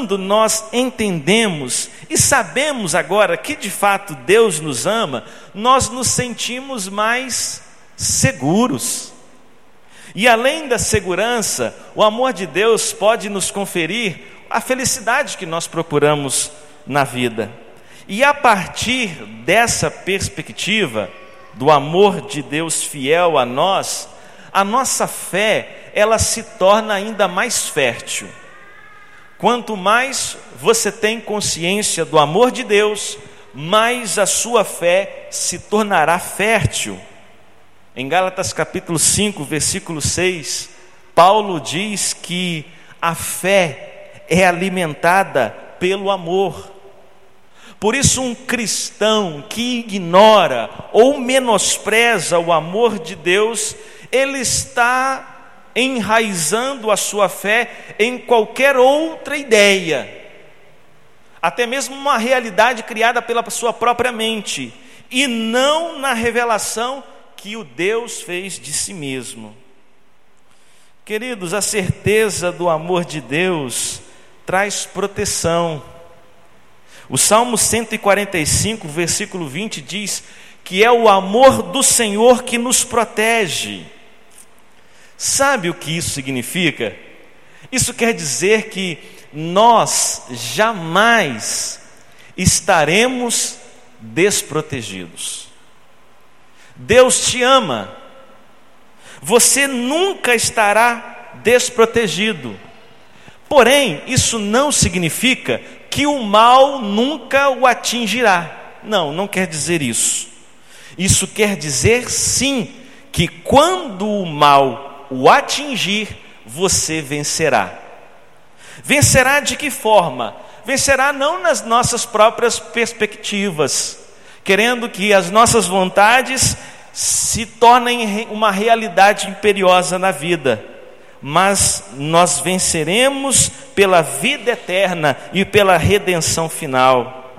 quando nós entendemos e sabemos agora que de fato Deus nos ama, nós nos sentimos mais seguros. E além da segurança, o amor de Deus pode nos conferir a felicidade que nós procuramos na vida. E a partir dessa perspectiva do amor de Deus fiel a nós, a nossa fé, ela se torna ainda mais fértil. Quanto mais você tem consciência do amor de Deus, mais a sua fé se tornará fértil. Em Gálatas capítulo 5, versículo 6, Paulo diz que a fé é alimentada pelo amor. Por isso, um cristão que ignora ou menospreza o amor de Deus, ele está enraizando a sua fé em qualquer outra ideia, até mesmo uma realidade criada pela sua própria mente, e não na revelação que o Deus fez de si mesmo. Queridos, a certeza do amor de Deus traz proteção. O Salmo 145, versículo 20 diz que é o amor do Senhor que nos protege. Sabe o que isso significa? Isso quer dizer que nós jamais estaremos desprotegidos. Deus te ama, você nunca estará desprotegido. Porém, isso não significa que o mal nunca o atingirá. Não, não quer dizer isso. Isso quer dizer sim que quando o mal o atingir, você vencerá. Vencerá de que forma? Vencerá não nas nossas próprias perspectivas, querendo que as nossas vontades se tornem uma realidade imperiosa na vida, mas nós venceremos pela vida eterna e pela redenção final.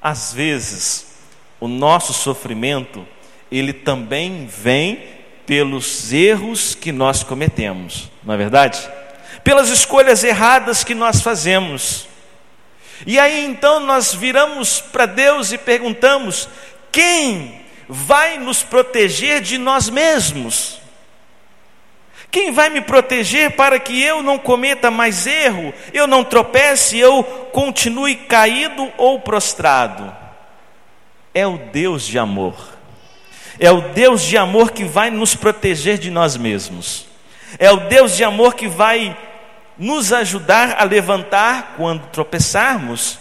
Às vezes, o nosso sofrimento, ele também vem pelos erros que nós cometemos, não é verdade? Pelas escolhas erradas que nós fazemos. E aí então nós viramos para Deus e perguntamos: quem vai nos proteger de nós mesmos? Quem vai me proteger para que eu não cometa mais erro, eu não tropece, eu continue caído ou prostrado? É o Deus de amor. É o Deus de amor que vai nos proteger de nós mesmos. É o Deus de amor que vai nos ajudar a levantar quando tropeçarmos.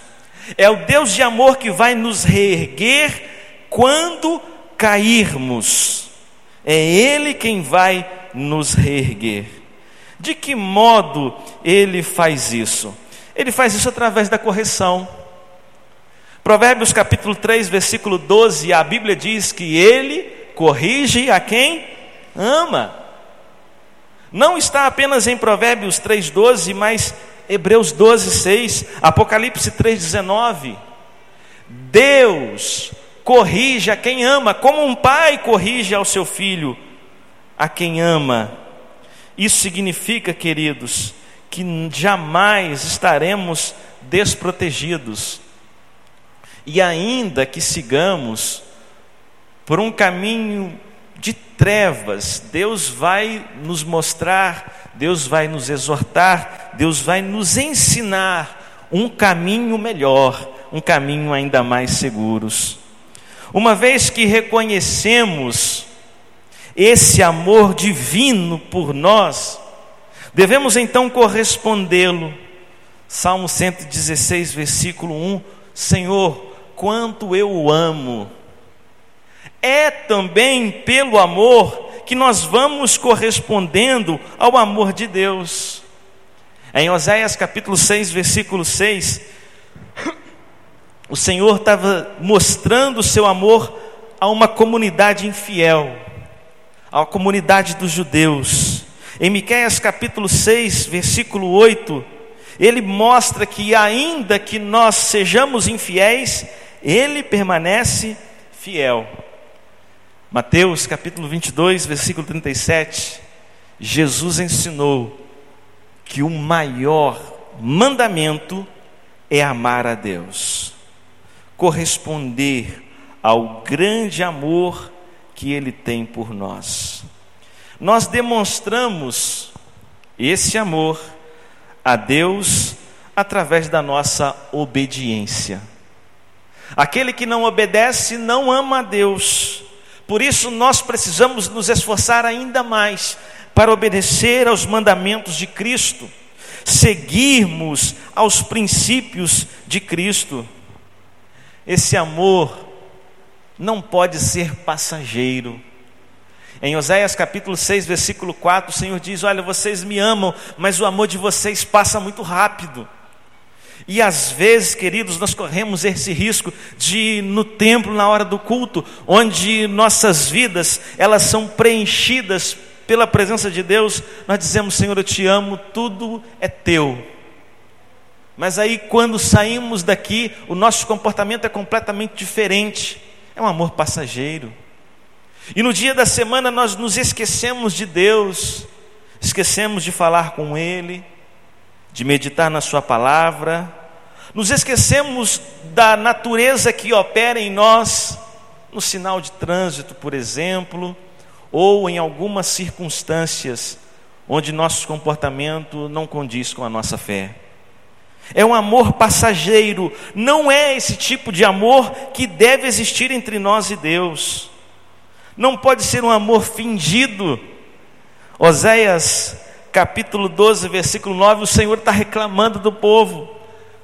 É o Deus de amor que vai nos reerguer quando cairmos. É Ele quem vai nos reerguer. De que modo Ele faz isso? Ele faz isso através da correção. Provérbios capítulo 3, versículo 12, a Bíblia diz que ele corrige a quem ama. Não está apenas em Provérbios 3,12, mas Hebreus 12, 6, Apocalipse 3,19. Deus corrige a quem ama, como um pai corrige ao seu filho, a quem ama. Isso significa, queridos, que jamais estaremos desprotegidos e ainda que sigamos por um caminho de trevas, Deus vai nos mostrar, Deus vai nos exortar, Deus vai nos ensinar um caminho melhor, um caminho ainda mais seguros. Uma vez que reconhecemos esse amor divino por nós, devemos então correspondê-lo. Salmo 116, versículo 1: Senhor, quanto eu o amo. É também pelo amor que nós vamos correspondendo ao amor de Deus. Em Oséias capítulo 6, versículo 6, o Senhor estava mostrando o seu amor a uma comunidade infiel, a comunidade dos judeus. Em Miqueias capítulo 6, versículo 8, ele mostra que ainda que nós sejamos infiéis, ele permanece fiel. Mateus capítulo 22, versículo 37. Jesus ensinou que o maior mandamento é amar a Deus, corresponder ao grande amor que Ele tem por nós. Nós demonstramos esse amor a Deus através da nossa obediência. Aquele que não obedece não ama a Deus. Por isso nós precisamos nos esforçar ainda mais para obedecer aos mandamentos de Cristo, seguirmos aos princípios de Cristo. Esse amor não pode ser passageiro. Em Oséias capítulo 6, versículo 4, o Senhor diz: Olha, vocês me amam, mas o amor de vocês passa muito rápido. E às vezes, queridos, nós corremos esse risco de no templo, na hora do culto, onde nossas vidas, elas são preenchidas pela presença de Deus, nós dizemos, Senhor, eu te amo, tudo é teu. Mas aí quando saímos daqui, o nosso comportamento é completamente diferente. É um amor passageiro. E no dia da semana nós nos esquecemos de Deus, esquecemos de falar com Ele, de meditar na Sua palavra, nos esquecemos da natureza que opera em nós, no sinal de trânsito, por exemplo, ou em algumas circunstâncias onde nosso comportamento não condiz com a nossa fé. É um amor passageiro, não é esse tipo de amor que deve existir entre nós e Deus. Não pode ser um amor fingido. Oséias capítulo 12, versículo 9, o Senhor está reclamando do povo.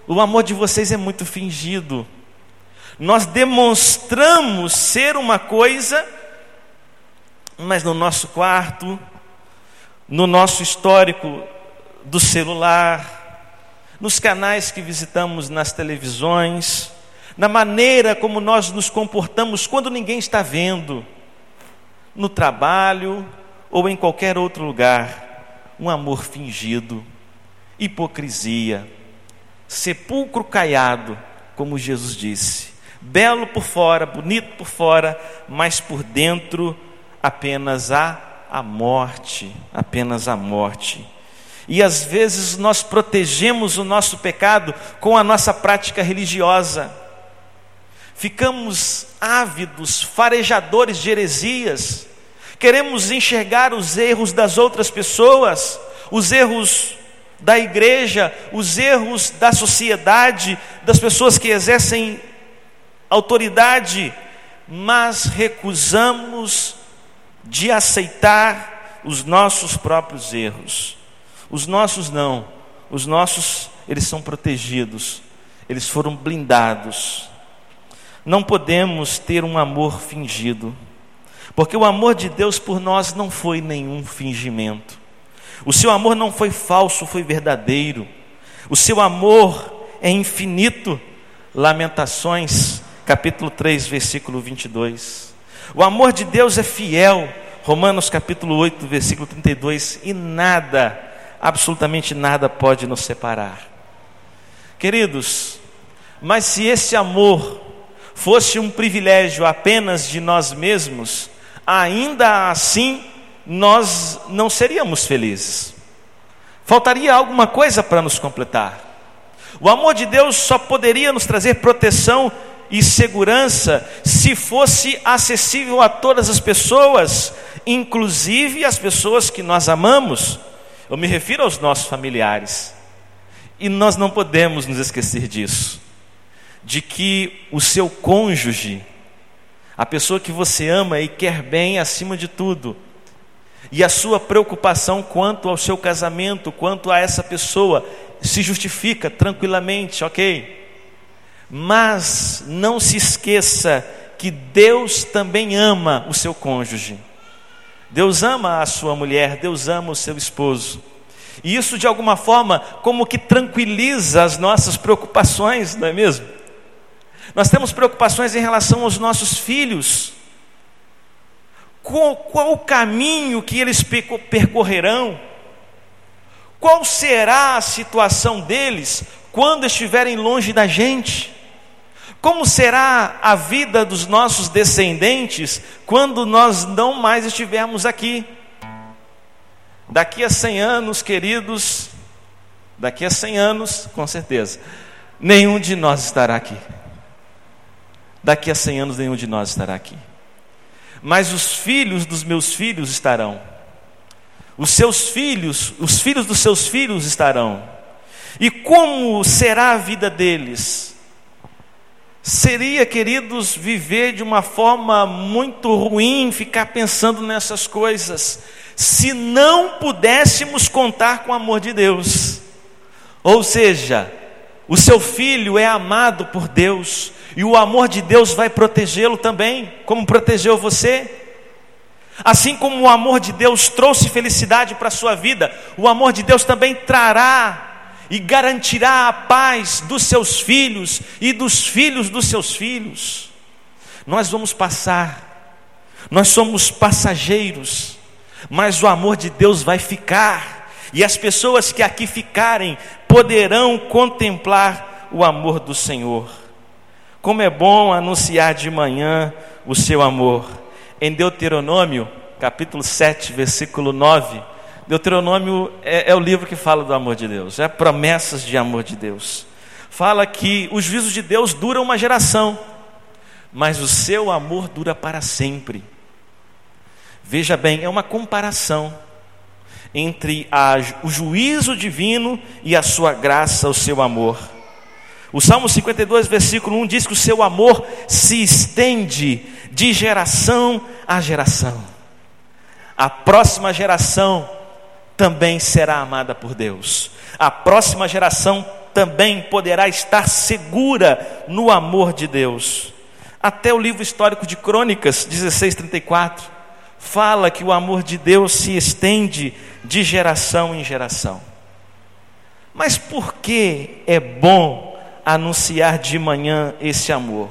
O amor de vocês é muito fingido. Nós demonstramos ser uma coisa, mas no nosso quarto, no nosso histórico do celular, nos canais que visitamos nas televisões, na maneira como nós nos comportamos quando ninguém está vendo no trabalho ou em qualquer outro lugar, um amor fingido, hipocrisia, sepulcro caiado, como Jesus disse, belo por fora, bonito por fora, mas por dentro apenas a, a morte, apenas a morte. E às vezes nós protegemos o nosso pecado com a nossa prática religiosa ficamos ávidos, farejadores de heresias, queremos enxergar os erros das outras pessoas, os erros da igreja, os erros da sociedade, das pessoas que exercem autoridade, mas recusamos de aceitar os nossos próprios erros. Os nossos não, os nossos eles são protegidos, eles foram blindados. Não podemos ter um amor fingido, porque o amor de Deus por nós não foi nenhum fingimento. O seu amor não foi falso, foi verdadeiro. O seu amor é infinito. Lamentações, capítulo 3, versículo 22. O amor de Deus é fiel. Romanos capítulo 8, versículo 32. E nada, absolutamente nada pode nos separar. Queridos, mas se esse amor fosse um privilégio apenas de nós mesmos, ainda assim nós não seríamos felizes. Faltaria alguma coisa para nos completar. O amor de Deus só poderia nos trazer proteção e segurança se fosse acessível a todas as pessoas, inclusive as pessoas que nós amamos. Eu me refiro aos nossos familiares. E nós não podemos nos esquecer disso de que o seu cônjuge, a pessoa que você ama e quer bem acima de tudo, e a sua preocupação quanto ao seu casamento, quanto a essa pessoa, se justifica tranquilamente, ok? Mas não se esqueça que Deus também ama o seu cônjuge. Deus ama a sua mulher, Deus ama o seu esposo. E isso de alguma forma como que tranquiliza as nossas preocupações, não é mesmo? Nós temos preocupações em relação aos nossos filhos. Qual, qual o caminho que eles percorrerão? Qual será a situação deles quando estiverem longe da gente? Como será a vida dos nossos descendentes quando nós não mais estivermos aqui? Daqui a 100 anos, queridos, Daqui a 100 anos, com certeza, nenhum de nós estará aqui. Daqui a 100 anos, nenhum de nós estará aqui. Mas os filhos dos meus filhos estarão. Os seus filhos, os filhos dos seus filhos estarão. E como será a vida deles? Seria, queridos, viver de uma forma muito ruim, ficar pensando nessas coisas, se não pudéssemos contar com o amor de Deus. Ou seja, o seu filho é amado por Deus, e o amor de Deus vai protegê-lo também, como protegeu você. Assim como o amor de Deus trouxe felicidade para a sua vida, o amor de Deus também trará e garantirá a paz dos seus filhos e dos filhos dos seus filhos. Nós vamos passar, nós somos passageiros, mas o amor de Deus vai ficar, e as pessoas que aqui ficarem poderão contemplar o amor do Senhor. Como é bom anunciar de manhã o seu amor. Em Deuteronômio, capítulo 7, versículo 9, Deuteronômio é, é, o livro que fala do amor de Deus, é promessas de amor de Deus. Fala que os juízos de Deus duram uma geração, mas o seu amor dura para sempre. Veja bem, é uma comparação entre a, o juízo divino e a sua graça, o seu amor. O Salmo 52, versículo 1 diz que o seu amor se estende de geração a geração. A próxima geração também será amada por Deus. A próxima geração também poderá estar segura no amor de Deus. Até o livro histórico de Crônicas 16:34 fala que o amor de Deus se estende de geração em geração. Mas por que é bom anunciar de manhã esse amor.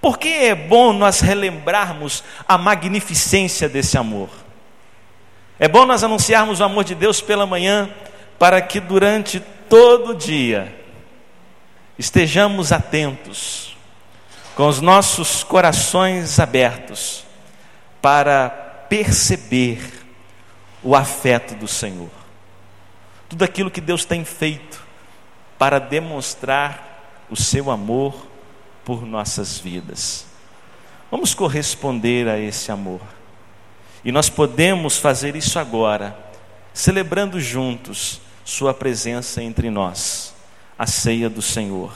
Porque é bom nós relembrarmos a magnificência desse amor. É bom nós anunciarmos o amor de Deus pela manhã, para que durante todo o dia estejamos atentos, com os nossos corações abertos, para perceber o afeto do Senhor. Tudo aquilo que Deus tem feito para demonstrar o seu amor por nossas vidas. Vamos corresponder a esse amor. E nós podemos fazer isso agora, celebrando juntos Sua presença entre nós, a ceia do Senhor.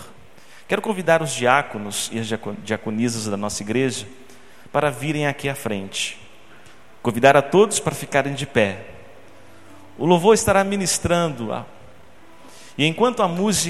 Quero convidar os diáconos e as diaconisas da nossa igreja para virem aqui à frente. Convidar a todos para ficarem de pé. O louvor estará ministrando, e enquanto a música